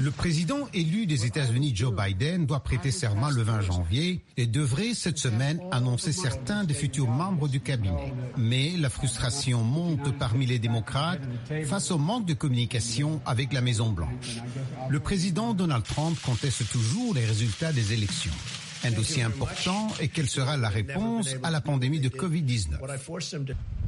Le président élu des États-Unis, Joe Biden, doit prêter serment le 20 janvier et devrait cette semaine annoncer certains des futurs membres du cabinet. Mais la frustration monte parmi les démocrates face au manque de communication avec la Maison-Blanche. Le président Donald Trump conteste toujours les résultats des élections. Un dossier important est quelle sera la réponse à la pandémie de Covid-19.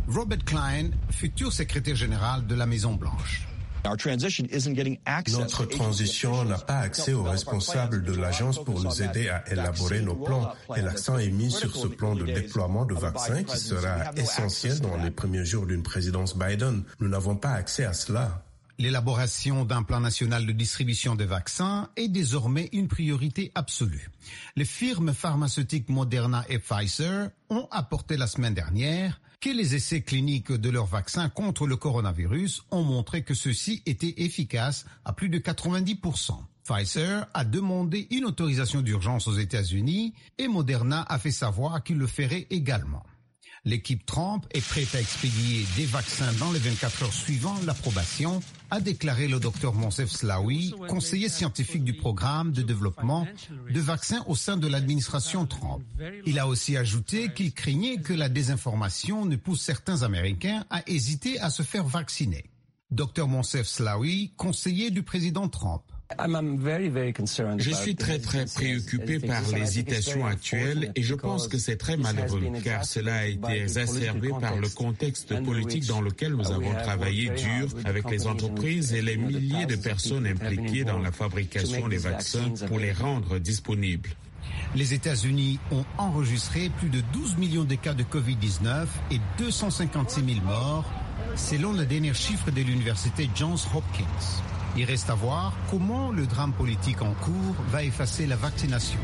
Robert Klein, futur secrétaire général de la Maison-Blanche. Notre transition n'a pas accès aux responsables de l'agence pour nous aider à élaborer nos plans et l'accent est mis sur ce plan de déploiement de vaccins qui sera essentiel dans les premiers jours d'une présidence Biden. Nous n'avons pas accès à cela. L'élaboration d'un plan national de distribution de vaccins est désormais une priorité absolue. Les firmes pharmaceutiques Moderna et Pfizer ont apporté la semaine dernière que les essais cliniques de leurs vaccins contre le coronavirus ont montré que ceux-ci étaient efficaces à plus de 90%. Pfizer a demandé une autorisation d'urgence aux États-Unis et Moderna a fait savoir qu'il le ferait également. L'équipe Trump est prête à expédier des vaccins dans les 24 heures suivant l'approbation, a déclaré le docteur Monsef Slaoui, conseiller scientifique du programme de développement de vaccins au sein de l'administration Trump. Il a aussi ajouté qu'il craignait que la désinformation ne pousse certains Américains à hésiter à se faire vacciner. Dr Monsef Slaoui, conseiller du président Trump. Je suis très très préoccupé par l'hésitation actuelle et je pense que c'est très malheureux car cela a été exacerbé par le contexte politique dans lequel nous avons travaillé dur avec les entreprises et les milliers de personnes impliquées dans la fabrication des vaccins pour les rendre disponibles. Les États-Unis ont enregistré plus de 12 millions de cas de Covid-19 et 256 000 morts, selon le dernier chiffre de l'université Johns Hopkins. Il reste à voir comment le drame politique en cours va effacer la vaccination.